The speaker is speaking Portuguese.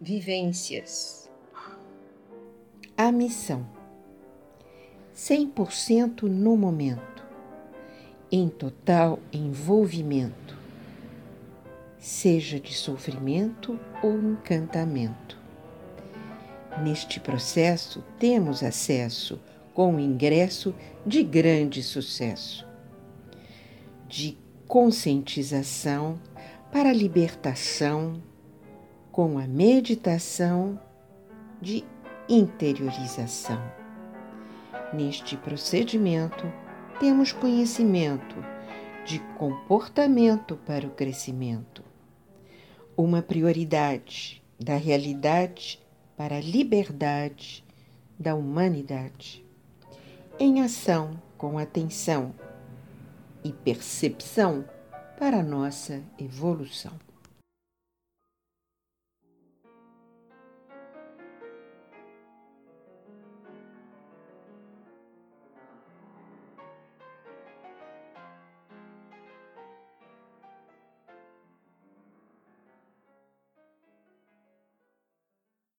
vivências. A missão: 100% no momento, em total envolvimento, seja de sofrimento ou encantamento. Neste processo, temos acesso com ingresso de grande sucesso, de conscientização para a libertação com a meditação de interiorização. Neste procedimento, temos conhecimento de comportamento para o crescimento, uma prioridade da realidade para a liberdade da humanidade, em ação com atenção e percepção para a nossa evolução.